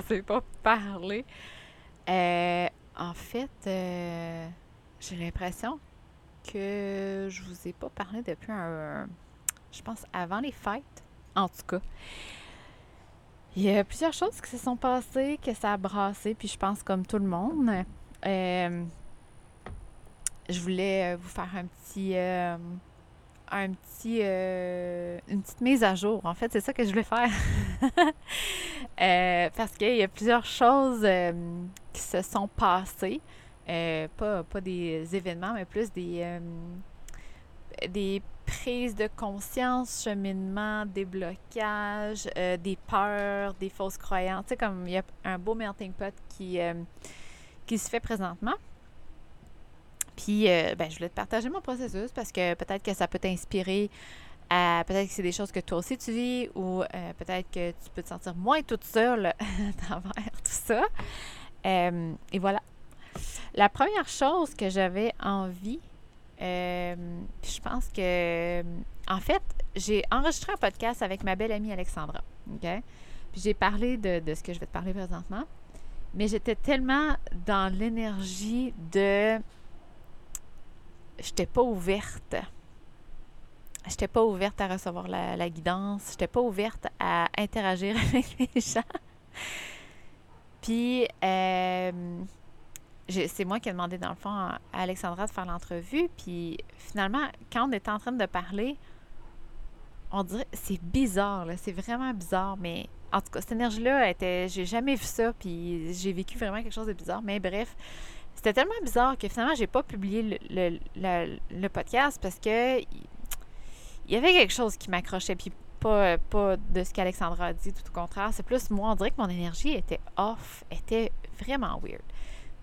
Ne s'est pas parlé. Euh, en fait, euh, j'ai l'impression que je vous ai pas parlé depuis un, je pense avant les fêtes. En tout cas, il y a plusieurs choses qui se sont passées, que ça a brassé, puis je pense comme tout le monde. Euh, je voulais vous faire un petit un petit, euh, une petite mise à jour. En fait, c'est ça que je voulais faire. Euh, parce qu'il y a plusieurs choses euh, qui se sont passées. pas, pas des événements, mais plus des, des prises de conscience, cheminement, des blocages, des peurs, des fausses croyances. Tu sais, comme il y a un beau melting pot qui, qui se fait présentement. Puis, euh, ben, je voulais te partager mon processus parce que peut-être que ça peut t'inspirer à peut-être que c'est des choses que toi aussi tu vis ou euh, peut-être que tu peux te sentir moins toute seule à travers tout ça. Euh, et voilà. La première chose que j'avais envie, je pense que, en fait, j'ai enregistré un podcast avec ma belle amie Alexandra. OK? Puis j'ai parlé de, de ce que je vais te parler présentement. Mais j'étais tellement dans l'énergie de j'étais pas ouverte. J'étais pas ouverte à recevoir la, la guidance. J'étais pas ouverte à interagir avec les gens. Puis, euh, c'est moi qui ai demandé, dans le fond, à Alexandra de faire l'entrevue. Puis, finalement, quand on était en train de parler, on dirait, c'est bizarre. C'est vraiment bizarre, mais en tout cas, cette énergie-là, était, j'ai jamais vu ça. Puis, j'ai vécu vraiment quelque chose de bizarre. Mais bref, c'était tellement bizarre que finalement, j'ai pas publié le, podcast parce que il y avait quelque chose qui m'accrochait. Puis pas, pas de ce qu'Alexandra a dit, tout au contraire. C'est plus moi, on dirait que mon énergie était off, était vraiment weird.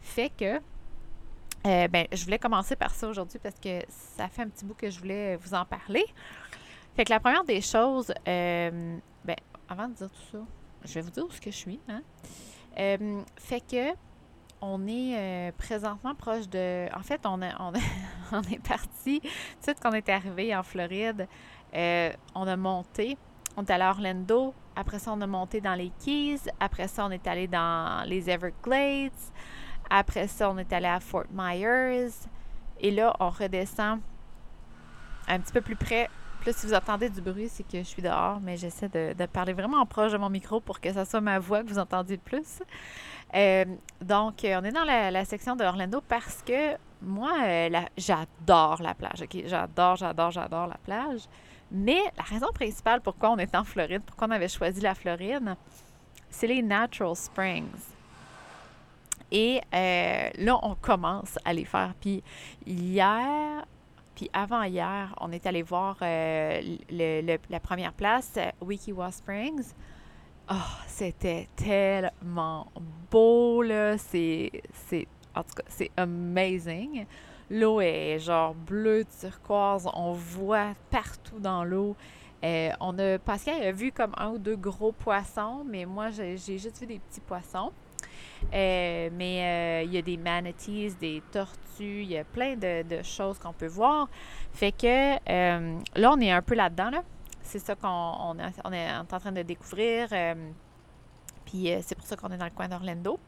Fait que, euh, ben, je voulais commencer par ça aujourd'hui parce que ça fait un petit bout que je voulais vous en parler. Fait que la première des choses, euh, ben, avant de dire tout ça, je vais vous dire où je suis. Hein? Euh, fait que on est euh, présentement proche de. En fait, on, on, on est parti. Tu sais, quand on est arrivé en Floride, euh, on a monté. On est allé à Orlando. Après ça, on a monté dans les Keys. Après ça, on est allé dans les Everglades. Après ça, on est allé à Fort Myers. Et là, on redescend un petit peu plus près. Plus si vous entendez du bruit, c'est que je suis dehors, mais j'essaie de, de, parler vraiment proche de mon micro pour que ça soit ma voix que vous entendiez le plus. Euh, donc, euh, on est dans la, section de Orlando parce que moi, euh, j'adore la plage. J'adore, j'adore, j'adore la plage. Mais la raison principale pourquoi on est en Floride, pourquoi on avait choisi la Floride, c'est les Natural Springs. Et là, on commence à les faire. Puis hier, puis avant-hier, on est allé voir la première place, Wikiwa Springs. Oh, c'était tellement beau, là. C'est, en tout cas, c'est amazing. L'eau est genre bleue, turquoise. On voit partout dans l'eau. Euh, on a, Pascal a vu comme un ou deux gros poissons, mais moi, j'ai, juste vu des petits poissons. Euh, mais euh, il y a des manatees, des tortues, il y a plein de, de choses qu'on peut voir. Fait que là, on est un peu là-dedans, là c'est ça qu'on on, est en train de découvrir. Euh, puis euh, c'est pour ça qu'on est dans le coin d'Orlando.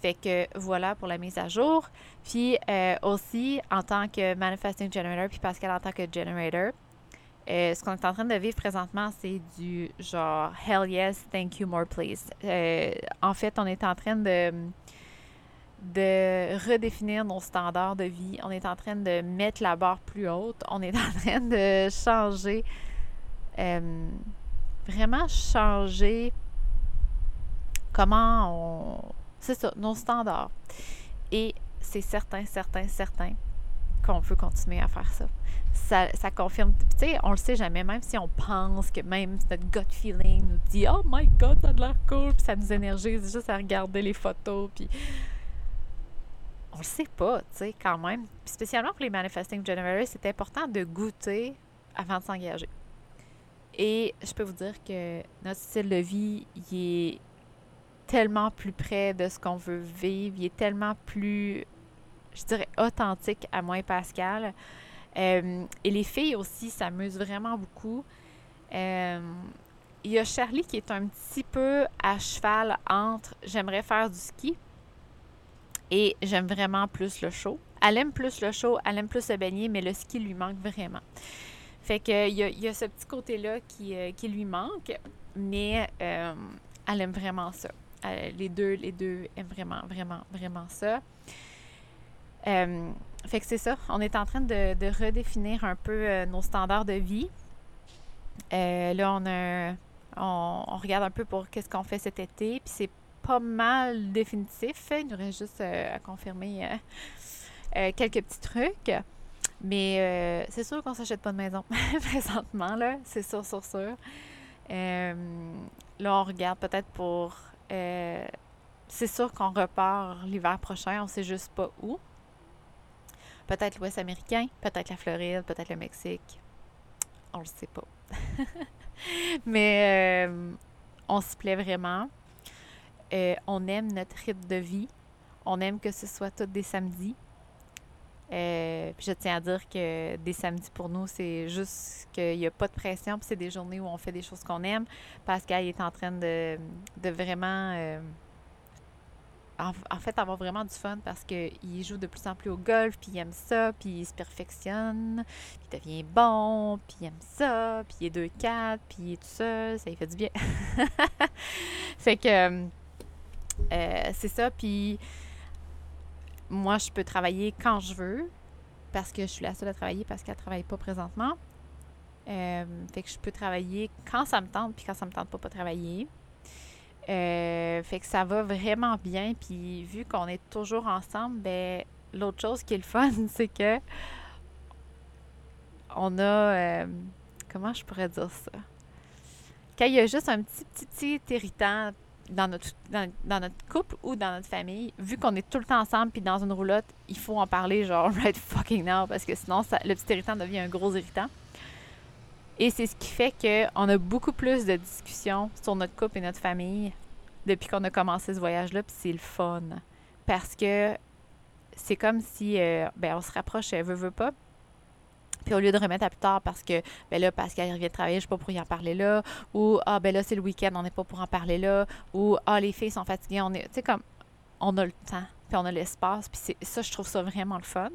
Fait que voilà pour la mise à jour. Puis euh, aussi, en tant que Manifesting Generator, puis Pascal en tant que Generator, ce qu'on est en train de vivre présentement, c'est du genre Hell yes, thank you, more please. en fait, on est en train de, de redéfinir nos standards de vie. On est en train de mettre la barre plus haute. On est en train de changer euh, vraiment changer comment on. C'est ça, nos standards. Et c'est certain, certain, certain qu'on veut continuer à faire ça. Ça, confirme. Tu sais, on le sait jamais, même si on pense que même notre gut feeling nous dit Oh my god, ça a de l'air cool, puis ça nous énergise juste à regarder les photos, puis. On le sait pas, tu sais, quand même. spécialement pour les manifesting generators, c'est important de goûter avant de s'engager. Et je peux vous dire que notre style de vie, il est tellement plus près de ce qu'on veut vivre, il est tellement plus, je dirais, authentique à moi et Pascal. Euh, et les filles aussi s'amusent vraiment beaucoup. Euh, il y a Charlie qui est un petit peu à cheval entre j'aimerais faire du ski et j'aime vraiment plus le show. Elle aime plus le show, elle aime plus se baigner, mais le ski lui manque vraiment. Fait que il y a, ce petit côté-là qui, euh, lui manque, mais euh, elle aime vraiment ça. les deux, les deux aiment vraiment, vraiment, vraiment ça. Euh, fait que c'est ça. On est en train de, redéfinir un peu nos standards de vie. là, on regarde un peu pour qu'est-ce qu'on fait cet été. Puis c'est pas mal définitif. Il nous reste juste à confirmer quelques petits trucs. Mais c'est sûr qu'on s'achète pas de maison présentement, là. C'est sûr, sûr, sûr. là, on regarde peut-être pour. c'est sûr qu'on repart l'hiver prochain. On sait juste pas où. Peut-être l'Ouest américain, peut-être la Floride, peut-être le Mexique. On le sait pas. Mais euh, on s'y plaît vraiment. Euh, on aime notre rythme de vie. On aime que ce soit tous des samedis. Euh, puis je tiens à dire que des samedis pour nous, c'est juste qu'il n'y a pas de pression, puis c'est des journées où on fait des choses qu'on aime. Pascal est en train de, vraiment en, fait, avoir vraiment du fun parce qu'il joue de plus en plus au golf, puis il aime ça, puis il se perfectionne, puis il devient bon, puis il aime ça, puis il est 2-4, puis il est tout seul, ça lui fait du bien. fait que euh, c'est ça, puis moi, je peux travailler quand je veux parce que je suis la seule à travailler parce qu'elle ne travaille pas présentement. Euh, fait que je peux travailler quand ça me tente, puis quand ça me tente pas, pas travailler. Euh, fait que ça va vraiment bien. Puis vu qu'on est toujours ensemble, ben l'autre chose qui est le fun, c'est que on a euh, comment je pourrais dire ça? Quand il y a juste un petit petit, petit irritant dans notre, dans, notre couple ou dans notre famille, vu qu'on est tout le temps ensemble puis dans une roulotte, il faut en parler genre right fucking now parce que sinon ça, le petit irritant devient un gros irritant. Et c'est ce qui fait qu'on a beaucoup plus de discussions sur notre couple et notre famille depuis qu'on a commencé ce voyage-là, puis c'est le fun. Parce que c'est comme si euh, ben, on se rapproche, elle veut, veut pas. Puis au lieu de remettre à plus tard parce que ben là, Pascal revient de travailler, je suis pas pour y en parler là. Ou ah ben là, c'est le week-end, on n'est pas pour en parler là. Ou ah les filles sont fatiguées, on est. Tu sais, comme on a le temps, puis on a l'espace. Puis ça, je trouve ça vraiment le fun.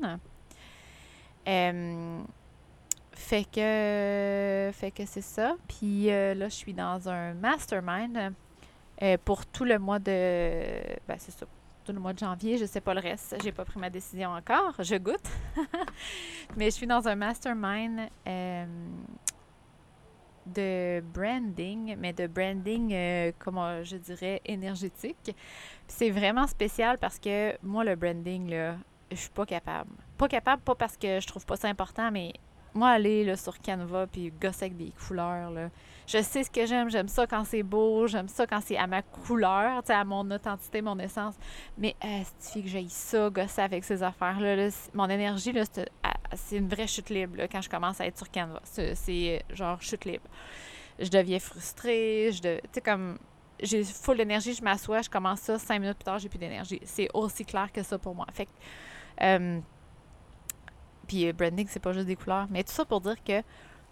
Fait que, fait que c'est ça. Puis euh, là, je suis dans un mastermind euh, pour tout le mois de. Ben, c'est ça. Le mois de janvier, je ne sais pas le reste. J'ai pas pris ma décision encore. Je goûte. Mais je suis dans un mastermind euh, de branding, mais de branding, comment je dirais, énergétique. C'est vraiment spécial parce que moi, le branding, là, je suis pas capable. Pas capable, pas parce que je trouve pas ça important, mais moi, aller sur Canva puis gosser avec des couleurs, là, je sais ce que j'aime. J'aime ça quand c'est beau. J'aime ça quand c'est à ma couleur, à mon authenticité, mon essence. Mais euh, c'est que j'ai ça, gosser avec ces affaires-là. mon énergie, ah, c'est une vraie chute libre quand je commence à être sur Canva. C'est euh, genre chute libre. Je deviens frustrée. Je Tu sais, comme j'ai full d'énergie, je m'assois, je commence ça, cinq minutes plus tard, j'ai plus d'énergie. C'est aussi clair que ça pour moi. Fait euh, puis euh, branding, c'est pas juste des couleurs. Mais tout ça pour dire que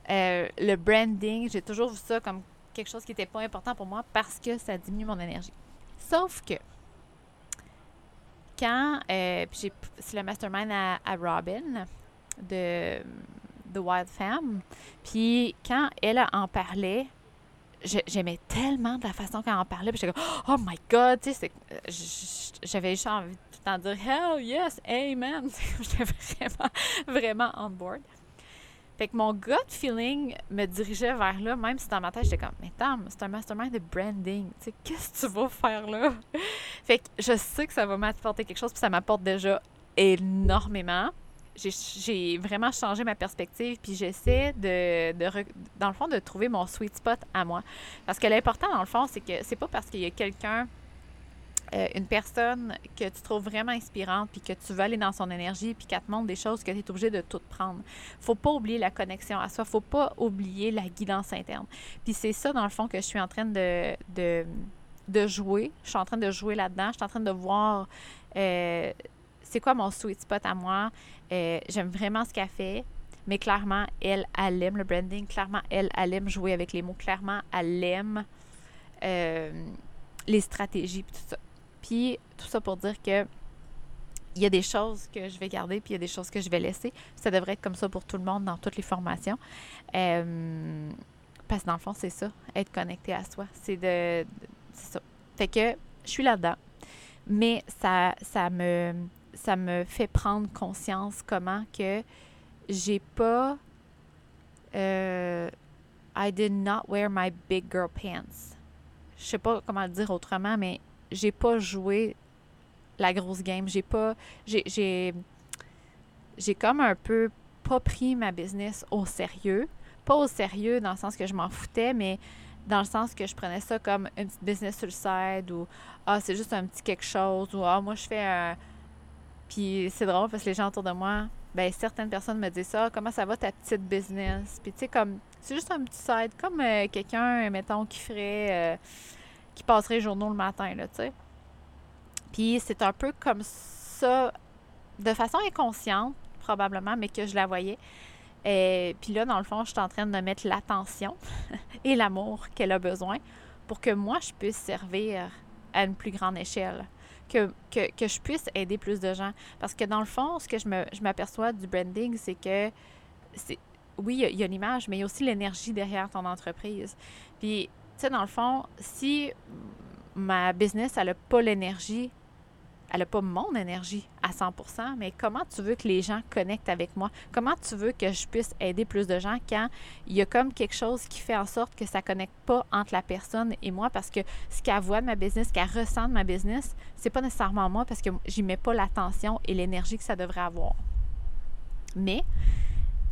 euh, le branding, j'ai toujours vu ça comme quelque chose qui n'était pas important pour moi parce que ça diminue mon énergie. Sauf que quand euh, c'est le mastermind à, Robin de The Wild Femme, puis quand elle en parlait, j'aimais tellement de la façon qu'elle en parlait, puis j'étais comme oh my god, tu sais, j'avais juste envie de tout le temps dire hell yes, amen. j'étais vraiment, vraiment on board. Fait que mon gut feeling me dirigeait vers là, même si dans ma tête, j'étais comme, mais Tom, c'est un mastermind de branding. Tu sais, qu'est-ce que tu vas faire là? fait que je sais que ça va m'apporter quelque chose, puis ça m'apporte déjà énormément. J'ai vraiment changé ma perspective, puis j'essaie de, de, dans le fond, de trouver mon sweet spot à moi. Parce que l'important, dans le fond, c'est que c'est pas parce qu'il y a quelqu'un euh, une personne que tu trouves vraiment inspirante, puis que tu veux aller dans son énergie, puis qu'elle te montre des choses que tu es obligé de tout prendre. faut pas oublier la connexion à soi, faut pas oublier la guidance interne. Puis c'est ça, dans le fond, que je suis en train de, de, de jouer. Je suis en train de jouer là-dedans. Je suis en train de voir euh, c'est quoi mon sweet spot à moi? Euh, j'aime vraiment ce qu'elle fait. mais clairement, elle, elle aime le branding. Clairement, elle, aime jouer avec les mots. Clairement, elle aime euh, les stratégies, puis tout ça. Puis, tout ça pour dire que il y a des choses que je vais garder, puis il y a des choses que je vais laisser. Ça devrait être comme ça pour tout le monde dans toutes les formations. Euh, parce que dans le fond, c'est ça, être connecté à soi. C'est de, c'est ça. Fait que je suis là-dedans. Mais ça, me, ça me fait prendre conscience comment que j'ai pas. Euh, I did not wear my big girl pants. Je sais pas comment le dire autrement, mais j'ai pas joué la grosse game. J'ai pas. J'ai. J'ai comme un peu pas pris ma business au sérieux. Pas au sérieux dans le sens que je m'en foutais, mais dans le sens que je prenais ça comme une petite business sur le side ou ah c'est juste un petit quelque chose ou ah moi je fais un puis c'est drôle parce que les gens autour de moi ben certaines personnes me disent ça comment ça va ta petite business puis tu sais comme c'est juste un petit side comme euh, quelqu'un mettons qui ferait euh, qui passerait les journaux le matin là tu sais. Puis c'est un peu comme ça de façon inconsciente probablement mais que je la voyais. Et puis là, dans le fond, je suis en train de mettre l'attention et l'amour qu'elle a besoin pour que moi, je puisse servir à une plus grande échelle. Que, que, que, je puisse aider plus de gens. Parce que dans le fond, ce que je, je m'aperçois du branding, c'est que c'est, oui, il y a, l'image, mais il y a aussi l'énergie derrière ton entreprise. Puis, tu sais, dans le fond, si ma business, elle n'a pas l'énergie elle n'a pas mon énergie à 100% mais comment tu veux que les gens connectent avec moi? Comment tu veux que je puisse aider plus de gens quand il y a comme quelque chose qui fait en sorte que ça ne connecte pas entre la personne et moi? Parce que ce qu'elle voit de ma business, ce qu'elle ressent de ma business, c'est pas nécessairement moi parce que j'y mets pas l'attention et l'énergie que ça devrait avoir. Mais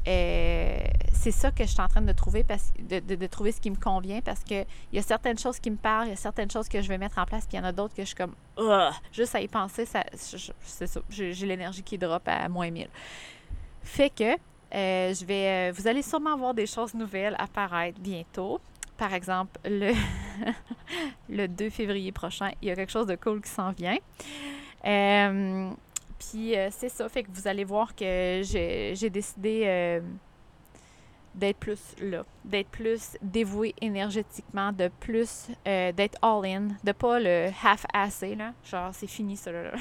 euh, c'est ça que je suis en train de trouver, parce, de, trouver ce qui me convient parce qu'il y a certaines choses qui me parlent, il y a certaines choses que je vais mettre en place, puis il y en a d'autres que je suis comme, juste à y penser, ça, c'est ça, j'ai, l'énergie qui drop à moins 1000. Fait que euh, je vais, euh, vous allez sûrement voir des choses nouvelles apparaître bientôt. Par exemple, le, le 2 février prochain, il y a quelque chose de cool qui s'en vient. Puis euh, c'est ça, fait que vous allez voir que j'ai décidé euh, d'être plus là, d'être plus dévoué énergétiquement, de plus euh, d'être all-in, de pas le half-assé, là. Genre, c'est fini ça, là.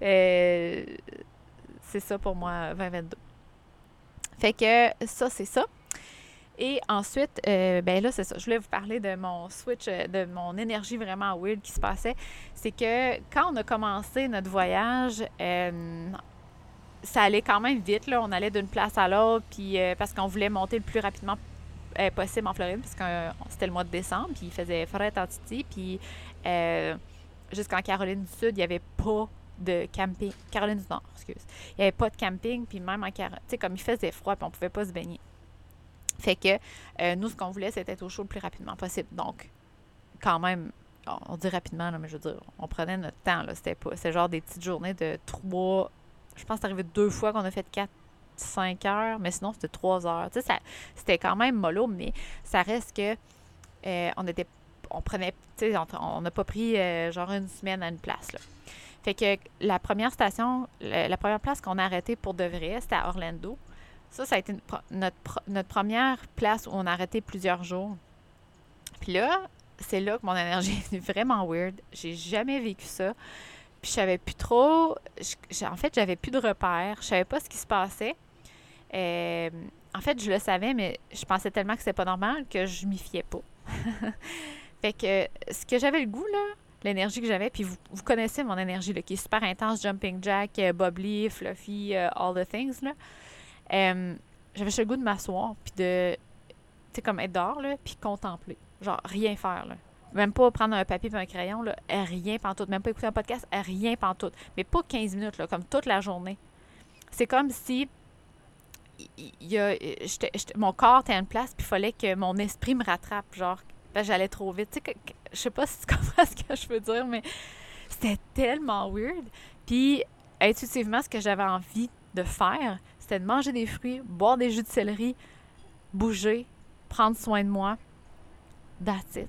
c'est ça pour moi, 2022. Fait que ça, c'est ça. Et ensuite, euh, ben là, c'est ça. Je voulais vous parler de mon switch, euh, de mon énergie vraiment weird qui se passait. C'est que quand on a commencé notre voyage, euh, ça allait quand même vite. Là. On allait d'une place à l'autre, puis parce qu'on voulait monter le plus rapidement possible en Floride, parce que c'était le mois de décembre, puis il faisait frais en Titi, puis jusqu'en Caroline du Sud, il n'y avait pas de camping. Caroline du Nord, excuse. Il n'y avait pas de camping, puis même en Caroline, tu sais, comme il faisait froid, puis on pouvait pas se baigner. Fait que euh, nous, ce qu'on voulait, c'était être au chaud le plus rapidement possible. Donc, quand même, on dit rapidement, mais je veux dire, on prenait notre temps. C'était pas. C'est genre des petites journées de trois. Je pense que c'est arrivé deux fois qu'on a fait quatre, cinq heures, mais sinon c'était trois heures. Tu sais, c'était quand même mollo, mais ça reste que euh, on était. On prenait. Tu sais, on n'a pas pris euh, genre une semaine à une place. Là. Fait que la première station, la, la première place qu'on a arrêtée pour de vrai, c'était à Orlando. Ça, ça a été notre, première place où on a arrêté plusieurs jours. Puis là, c'est là que mon énergie est vraiment weird. J'ai jamais vécu ça. Puis je savais plus trop. en fait, j'avais plus de repères. Je savais pas ce qui se passait. Euh, en fait, je le savais, mais je pensais tellement que c'était pas normal que je m'y fiais pas. fait que ce que j'avais le goût, là, l'énergie que j'avais, puis vous, connaissez mon énergie, là, qui est super intense, jumping jack, euh, bubbly, fluffy, euh, all the things, là. J'avais le goût de m'asseoir, puis de, tu sais, comme être dehors, là, puis contempler. Genre, rien faire, là. Même pas prendre un papier et un crayon, là, rien pantoute. Même pas écouter un podcast, rien pantoute. Mais pas 15 minutes, là, comme toute la journée. C'est comme si il y a, mon corps était à une place, puis il fallait que mon esprit me rattrape, genre, j'allais trop vite. Tu sais, je sais pas si tu comprends ce que je veux dire, mais c'était tellement weird. Puis, intuitivement, ce que j'avais envie de faire, c'était de manger des fruits, boire des jus de céleri, bouger, prendre soin de moi. That's.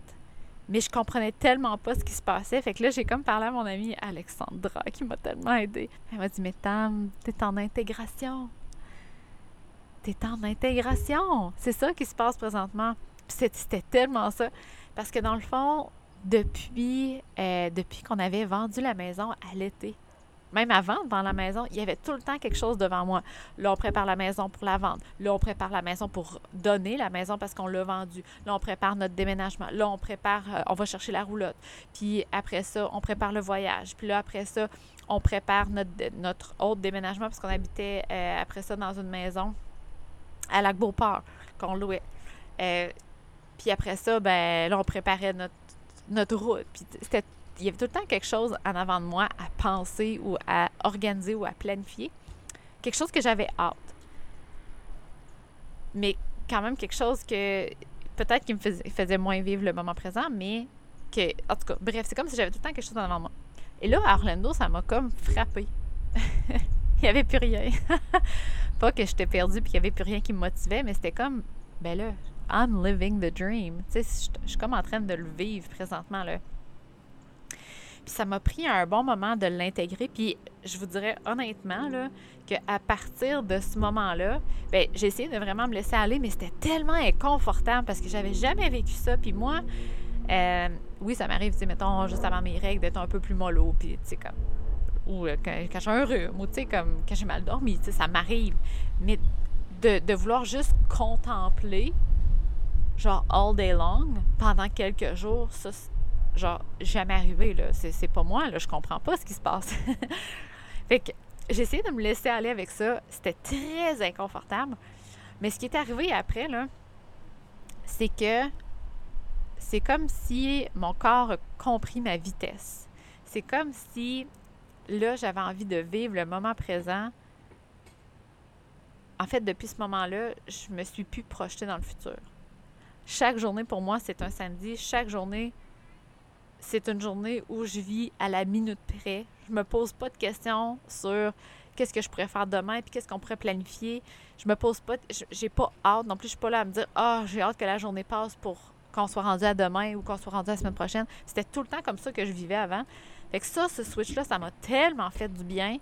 Mais je comprenais tellement pas ce qui se passait. Fait que là, j'ai comme parlé à mon amie Alexandra qui m'a tellement aidée. Elle m'a dit Mais Tam, t'es en intégration. tu es en intégration. C'est ça qui se passe présentement. C'était tellement ça. Parce que dans le fond, depuis, euh, depuis qu'on avait vendu la maison à l'été, même avant, dans la maison, il y avait tout le temps quelque chose devant moi. Là, on prépare la maison pour la vente. Là, on prépare la maison pour donner la maison parce qu'on l'a vendue. Là, on prépare notre déménagement. Là, on prépare, euh, on va chercher la roulotte. Puis après ça, on prépare le voyage. Puis là, après ça, on prépare notre, notre autre déménagement parce qu'on habitait euh, après ça dans une maison à Lac-Beauport qu'on louait. Euh, puis après ça, ben là, on préparait notre, notre route. Puis c'était il y avait tout le temps quelque chose en avant de moi à penser ou à organiser ou à planifier. Quelque chose que j'avais hâte. Mais quand même quelque chose que peut-être qui me faisait, moins vivre le moment présent, mais que, en tout cas, bref, c'est comme si j'avais tout le temps quelque chose en avant de moi. Et là, à Orlando, ça m'a comme frappé. il n'y avait plus rien. Pas que j'étais perdue puis qu'il n'y avait plus rien qui me motivait, mais c'était comme, ben là, I'm living the dream. Tu sais, je suis comme en train de le vivre présentement, là. Ça m'a pris un bon moment de l'intégrer. Puis je vous dirais honnêtement là, qu'à partir de ce moment-là, ben, j'ai essayé de vraiment me laisser aller, mais c'était tellement inconfortable parce que j'avais jamais vécu ça. Puis moi, euh, oui, ça m'arrive, tu sais, mettons, juste avant mes règles, d'être un peu plus mollo, puis tu sais, comme. Ou euh, quand, j'ai un rhume, ou tu sais, comme quand j'ai mal dormi, tu sais, ça m'arrive. Mais de, de vouloir juste contempler, genre all day long, pendant quelques jours, ça, genre, jamais arrivé, là. C'est pas moi, là. Je comprends pas ce qui se passe. fait que j'ai essayé de me laisser aller avec ça. C'était très inconfortable. Mais ce qui est arrivé après, là, c'est que c'est comme si mon corps a compris ma vitesse. C'est comme si, là, j'avais envie de vivre le moment présent. En fait, depuis ce moment-là, je me suis plus projetée dans le futur. Chaque journée, pour moi, c'est un samedi. Chaque journée, c'est une journée où je vis à la minute près. Je me pose pas de questions sur qu'est-ce que je pourrais faire demain puis qu'est-ce qu'on pourrait planifier. Je me pose pas, j'ai pas hâte non plus, je suis pas là à me dire ah j'ai hâte que la journée passe pour qu'on soit rendu à demain ou qu'on soit rendu à la semaine prochaine. C'était tout le temps comme ça que je vivais avant. Fait que ça, ce switch-là, ça m'a tellement fait du bien.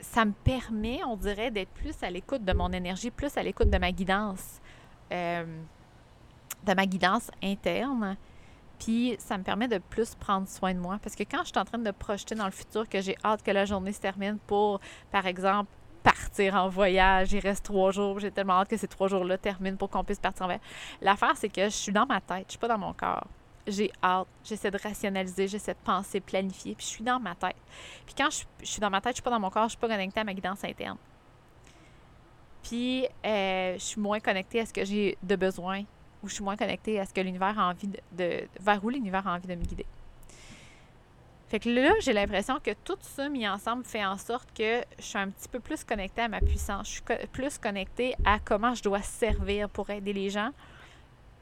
Ça me permet, on dirait, d'être plus à l'écoute de mon énergie, plus à l'écoute de ma guidance, de ma guidance interne. Puis ça me permet de plus prendre soin de moi. Parce que quand je suis en train de projeter dans le futur que j'ai hâte que la journée se termine pour, par exemple, partir en voyage, il reste trois jours, j'ai tellement hâte que ces trois jours-là terminent pour qu'on puisse partir en voyage. L'affaire, c'est que je suis dans ma tête, je suis pas dans mon corps. J'ai hâte, j'essaie de rationaliser, j'essaie de penser, planifier, puis je suis dans ma tête. Puis quand je, suis dans ma tête, je suis pas dans mon corps, je suis pas connectée à ma guidance interne. Puis euh, je suis moins connectée à ce que j'ai de besoin où je suis moins connectée à ce que l'univers a envie de, vers où l'univers a envie de me guider. Fait que là, j'ai l'impression que tout ça mis ensemble fait en sorte que je suis un petit peu plus connectée à ma puissance. Je suis plus connectée à comment je dois servir pour aider les gens.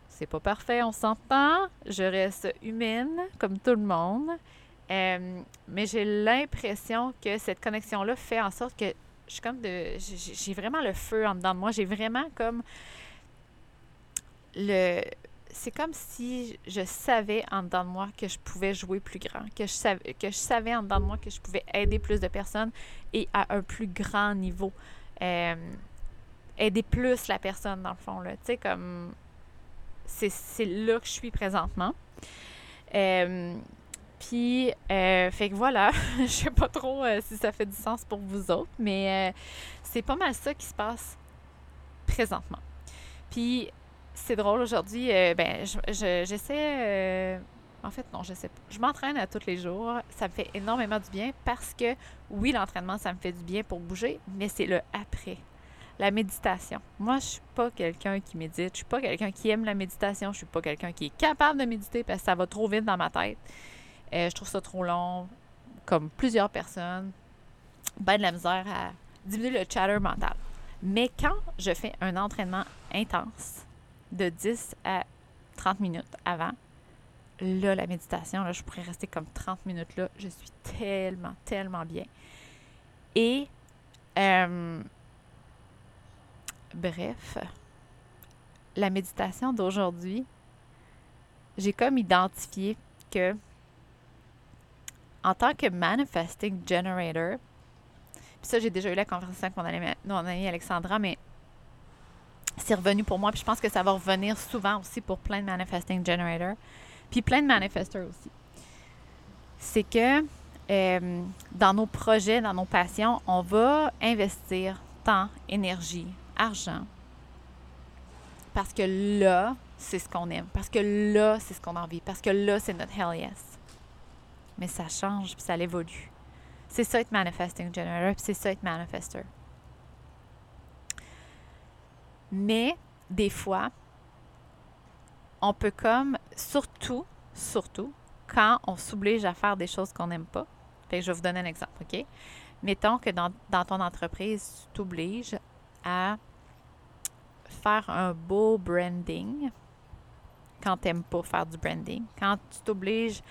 C'est pas parfait, on s'entend. Je reste humaine, comme tout le monde. Euh, mais j'ai l'impression que cette connexion-là fait en sorte que je suis comme de. J'ai vraiment le feu en dedans de moi. J'ai vraiment comme le c'est comme si je savais en dedans de moi que je pouvais jouer plus grand, que je savais, que je savais en dedans de moi que je pouvais aider plus de personnes et à un plus grand niveau. Euh, aider plus la personne, dans le fond. Tu sais, comme. C'est là que je suis présentement. Euh, puis, euh, fait que voilà, je sais pas trop si ça fait du sens pour vous autres, mais c'est pas mal ça qui se passe présentement. Puis, c'est drôle aujourd'hui. Euh, ben, j'essaie. Euh, en fait, non, je sais pas. Je m'entraîne à tous les jours. Ça me fait énormément du bien parce que, oui, l'entraînement, ça me fait du bien pour bouger, mais c'est le après. La méditation. Moi, je suis pas quelqu'un qui médite. Je suis pas quelqu'un qui aime la méditation. Je suis pas quelqu'un qui est capable de méditer parce que ça va trop vite dans ma tête. Euh, je trouve ça trop long. Comme plusieurs personnes, ben de la misère à diminuer le chatter mental. Mais quand je fais un entraînement intense, de 10 à 30 minutes avant. Là, la méditation, là, je pourrais rester comme 30 minutes là. Je suis tellement, tellement bien. Et, euh, bref, la méditation d'aujourd'hui, j'ai comme identifié que en tant que manifesting generator, Puis ça, j'ai déjà eu la conversation avec mon amie, mon amie Alexandra, mais c'est revenu pour moi. Puis je pense que ça va revenir souvent aussi pour plein de manifesting generators. Puis plein de manifestors aussi. C'est que euh, dans nos projets, dans nos passions, on va investir temps, énergie, argent. Parce que là, c'est ce qu'on aime. Parce que là, c'est ce qu'on a envie. Parce que là, c'est notre hell yes. Mais ça change, puis ça évolue. C'est ça être manifesting generator, puis c'est ça être manifester. Mais des fois, on peut comme, surtout, surtout, quand on s'oblige à faire des choses qu'on n'aime pas. Je vais vous donner un exemple, OK? Mettons que dans, dans ton entreprise, tu t'obliges à faire un beau branding quand tu n'aimes pas faire du branding. Quand tu t'obliges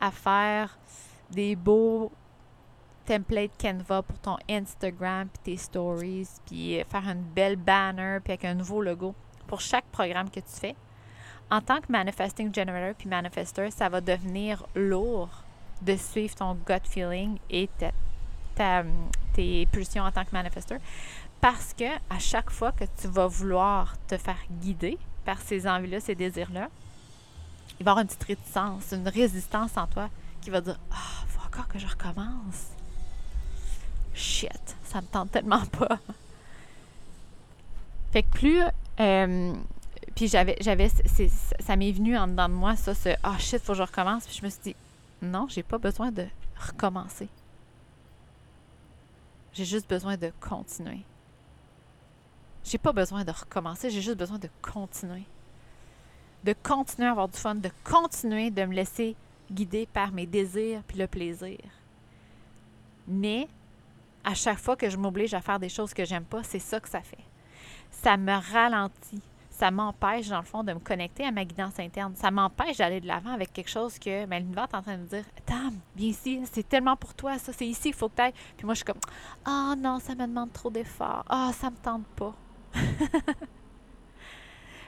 à faire des beaux templates Canva pour ton Instagram, puis tes stories, puis faire une belle banner, puis avec un nouveau logo pour chaque programme que tu fais. En tant que Manifesting Generator puis Manifester, ça va devenir lourd de suivre ton gut feeling et tes pulsions en tant que manifester parce que à chaque fois que tu vas vouloir te faire guider par ces envies-là, ces désirs-là, il va y avoir une petite réticence, une résistance en toi qui va dire Ah, oh, faut encore que je recommence. Shit, ça me tente tellement pas. Fait que plus. Euh, puis j'avais. j'avais ça m'est venu en dedans de moi, ça, ce Ah, oh, shit, faut que je recommence. Puis je me suis dit Non, j'ai pas besoin de recommencer. J'ai juste besoin de continuer. J'ai pas besoin de recommencer, j'ai juste besoin de continuer. De continuer à avoir du fun, de continuer de me laisser guider par mes désirs puis le plaisir. Mais à chaque fois que je m'oblige à faire des choses que j'aime pas, c'est ça que ça fait. Ça me ralentit. Ça m'empêche, dans le fond, de me connecter à ma guidance interne. Ça m'empêche d'aller de l'avant avec quelque chose que ben, l'univers est en train de me dire Tam, viens ici, c'est tellement pour toi, ça, c'est ici, il faut que tu ailles. Puis moi, je suis comme Ah oh, non, ça me demande trop d'efforts. Ah, oh, ça me tente pas.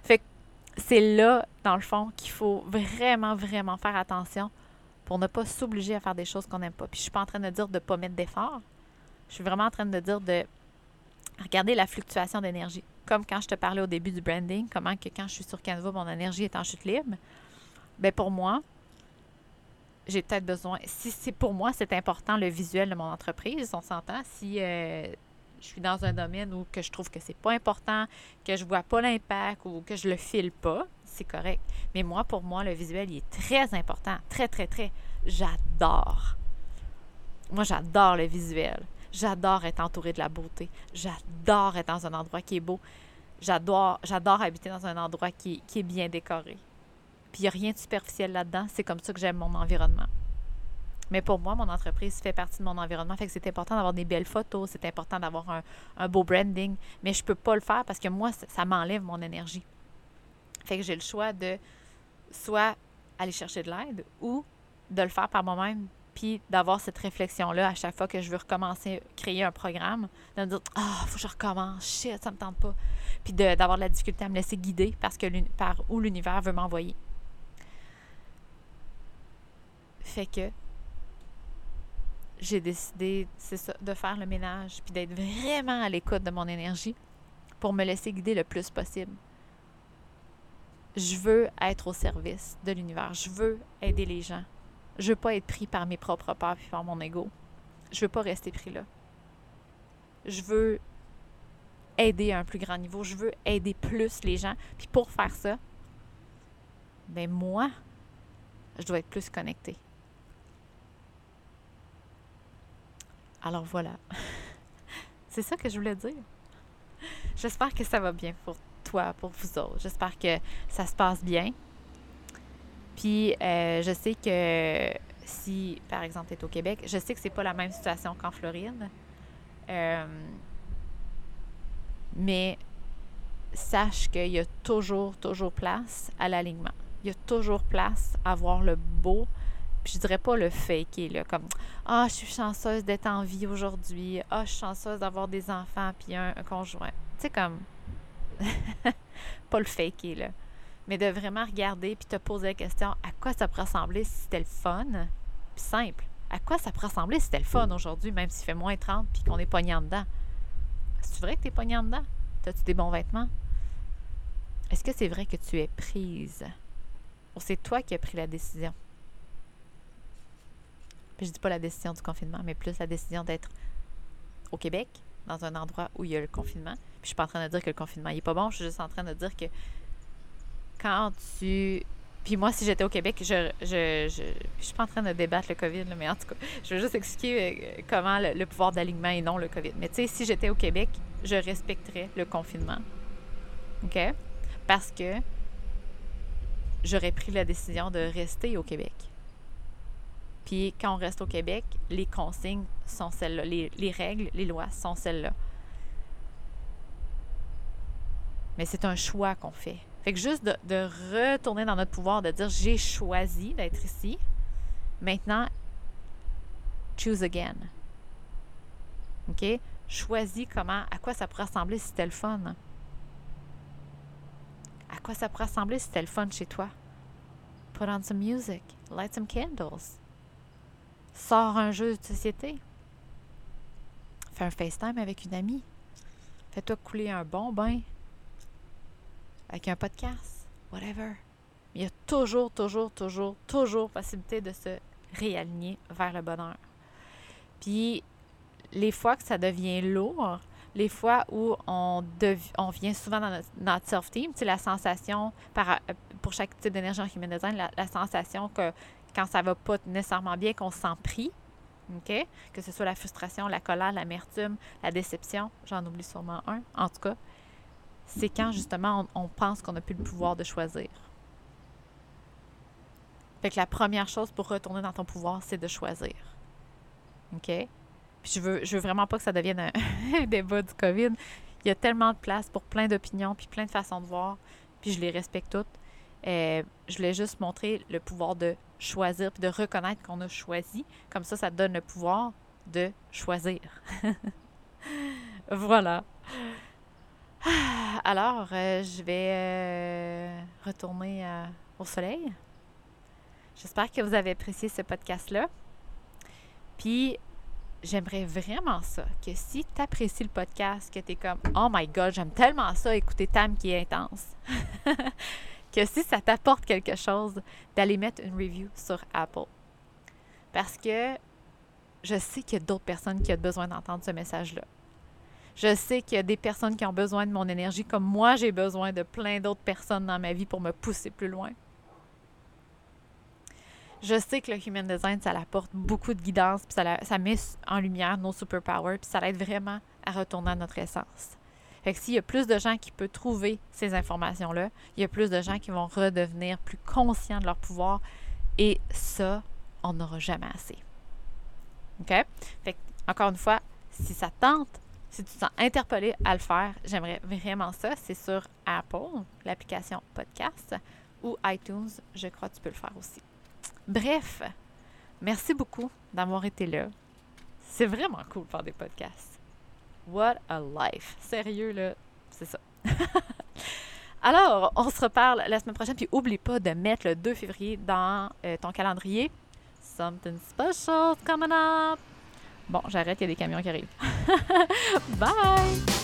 fait que c'est là, dans le fond, qu'il faut vraiment, vraiment faire attention pour ne pas s'obliger à faire des choses qu'on n'aime pas. Puis je suis pas en train de dire de ne pas mettre d'efforts. Je suis vraiment en train de dire de regarder la fluctuation d'énergie. Comme quand je te parlais au début du branding, comment que quand je suis sur Canva, mon énergie est en chute libre. Bien, pour moi, j'ai peut-être besoin. Si c'est pour moi, c'est important le visuel de mon entreprise, on s'entend. Si euh, je suis dans un domaine où que je trouve que c'est pas important, que je vois pas l'impact ou que je le file pas, c'est correct. Mais moi, pour moi, le visuel, il est très important. Très, très, très. J'adore. Moi, j'adore le visuel. J'adore être entourée de la beauté. J'adore être dans un endroit qui est beau. J'adore, habiter dans un endroit qui, est bien décoré. Puis il n'y a rien de superficiel là-dedans. C'est comme ça que j'aime mon environnement. Mais pour moi, mon entreprise fait partie de mon environnement. Fait que c'est important d'avoir des belles photos, c'est important d'avoir un, beau branding. Mais je ne peux pas le faire parce que moi, ça, m'enlève mon énergie. Fait que j'ai le choix de soit aller chercher de l'aide ou de le faire par moi-même, puis d'avoir cette réflexion-là à chaque fois que je veux recommencer, créer un programme, de me dire Ah, faut que je recommence, shit, ça me tente pas. Puis d'avoir de, la difficulté à me laisser guider parce que par où l'univers veut m'envoyer. Fait que j'ai décidé, c'est ça, de faire le ménage, puis d'être vraiment à l'écoute de mon énergie pour me laisser guider le plus possible. Je veux être au service de l'univers. Je veux aider les gens. Je veux pas être pris par mes propres peurs puis par mon ego. Je veux pas rester pris là. Je veux aider à un plus grand niveau. Je veux aider plus les gens. Puis pour faire ça, ben moi, je dois être plus connectée. Alors voilà. C'est ça que je voulais dire. J'espère que ça va bien pour toi, pour vous autres. J'espère que ça se passe bien. Puis euh, je sais que si, par exemple, tu es au Québec, je sais que c'est pas la même situation qu'en Floride. Euh, mais sache qu'il y a toujours, toujours place à l'alignement. Il y a toujours place à voir le beau, puis je dirais pas le fake, là, comme Ah, je suis chanceuse d'être en vie aujourd'hui. Ah, je suis chanceuse d'avoir des enfants puis un, conjoint. Tu sais, comme. pas le fake, là. Mais de vraiment regarder puis te poser la question à quoi ça pourrait ressembler si c'était le fun, puis simple. À quoi ça pourrait ressembler si c'était le fun aujourd'hui, même s'il fait moins 30 puis qu'on est pognant dedans? C'est vrai que tu es pognant dedans? As-tu des bons vêtements? Est-ce que c'est vrai que tu es prise? Ou c'est toi qui as pris la décision? Puis je dis pas la décision du confinement, mais plus la décision d'être au Québec, dans un endroit où il y a le confinement. Puis je suis pas en train de dire que le confinement n'est pas bon, je suis juste en train de dire que puis moi, si j'étais au Québec, je, je, je, je, suis pas en train de débattre le COVID, mais en tout cas, je veux juste expliquer euh, comment le, pouvoir d'alignement et non le COVID. Mais tu sais, si j'étais au Québec, je respecterais le confinement. OK? Parce que j'aurais pris la décision de rester au Québec. Puis quand on reste au Québec, les consignes sont celles-là. Les, les règles, les lois sont celles-là. Mais c'est un choix qu'on fait. Fait que juste de, retourner dans notre pouvoir, de dire j'ai choisi d'être ici. Maintenant, choose again. OK? Choisis comment, à quoi ça pourrait ressembler si c'était le fun. À quoi ça pourrait ressembler si c'était le fun chez toi? Put on some music, light some candles. Sors un jeu de société. Fais un FaceTime avec une amie. Fais-toi couler un bon bain avec un podcast, whatever. Il y a toujours, toujours, toujours, toujours possibilité de se réaligner vers le bonheur. Puis, les fois que ça devient lourd, les fois où on, vient souvent dans notre, self-team, c'est la sensation, par, pour chaque type d'énergie en human design, la, sensation que quand ça va pas nécessairement bien, qu'on se sent pris, OK? Que ce soit la frustration, la colère, l'amertume, la déception, j'en oublie sûrement un, en tout cas c'est quand justement on, pense qu'on n'a plus le pouvoir de choisir. Fait que la première chose pour retourner dans ton pouvoir, c'est de choisir. OK? Puis je veux, je veux vraiment pas que ça devienne un débat du COVID. Il y a tellement de place pour plein d'opinions, puis plein de façons de voir, puis je les respecte toutes. Euh, je voulais juste montrer le pouvoir de choisir, puis de reconnaître qu'on a choisi. Comme ça, ça te donne le pouvoir de choisir. voilà. Alors, euh, je vais euh, retourner euh, au soleil. J'espère que vous avez apprécié ce podcast-là. Puis, j'aimerais vraiment ça, que si tu apprécies le podcast, que tu es comme Oh my God, j'aime tellement ça, écouter Tam qui est intense, que si ça t'apporte quelque chose, d'aller mettre une review sur Apple. Parce que je sais qu'il y a d'autres personnes qui ont besoin d'entendre ce message-là. Je sais qu'il y a des personnes qui ont besoin de mon énergie comme moi, j'ai besoin de plein d'autres personnes dans ma vie pour me pousser plus loin. Je sais que le Human Design, ça apporte beaucoup de guidance, puis ça, ça met en lumière nos superpowers, puis ça aide vraiment à retourner à notre essence. Fait que s'il y a plus de gens qui peuvent trouver ces informations-là, il y a plus de gens qui vont redevenir plus conscients de leur pouvoir. Et ça, on n'aura jamais assez. OK? Fait que, encore une fois, si ça tente, si tu te sens interpellé à le faire, j'aimerais vraiment ça. C'est sur Apple, l'application podcast, ou iTunes. Je crois que tu peux le faire aussi. Bref, merci beaucoup d'avoir été là. C'est vraiment cool de faire des podcasts. What a life. Sérieux, là, c'est ça. Alors, on se reparle la semaine prochaine. Puis, oublie pas de mettre le 2 février dans euh, ton calendrier. Something special coming up. Bon, j'arrête, il y a des camions qui arrivent. Bye!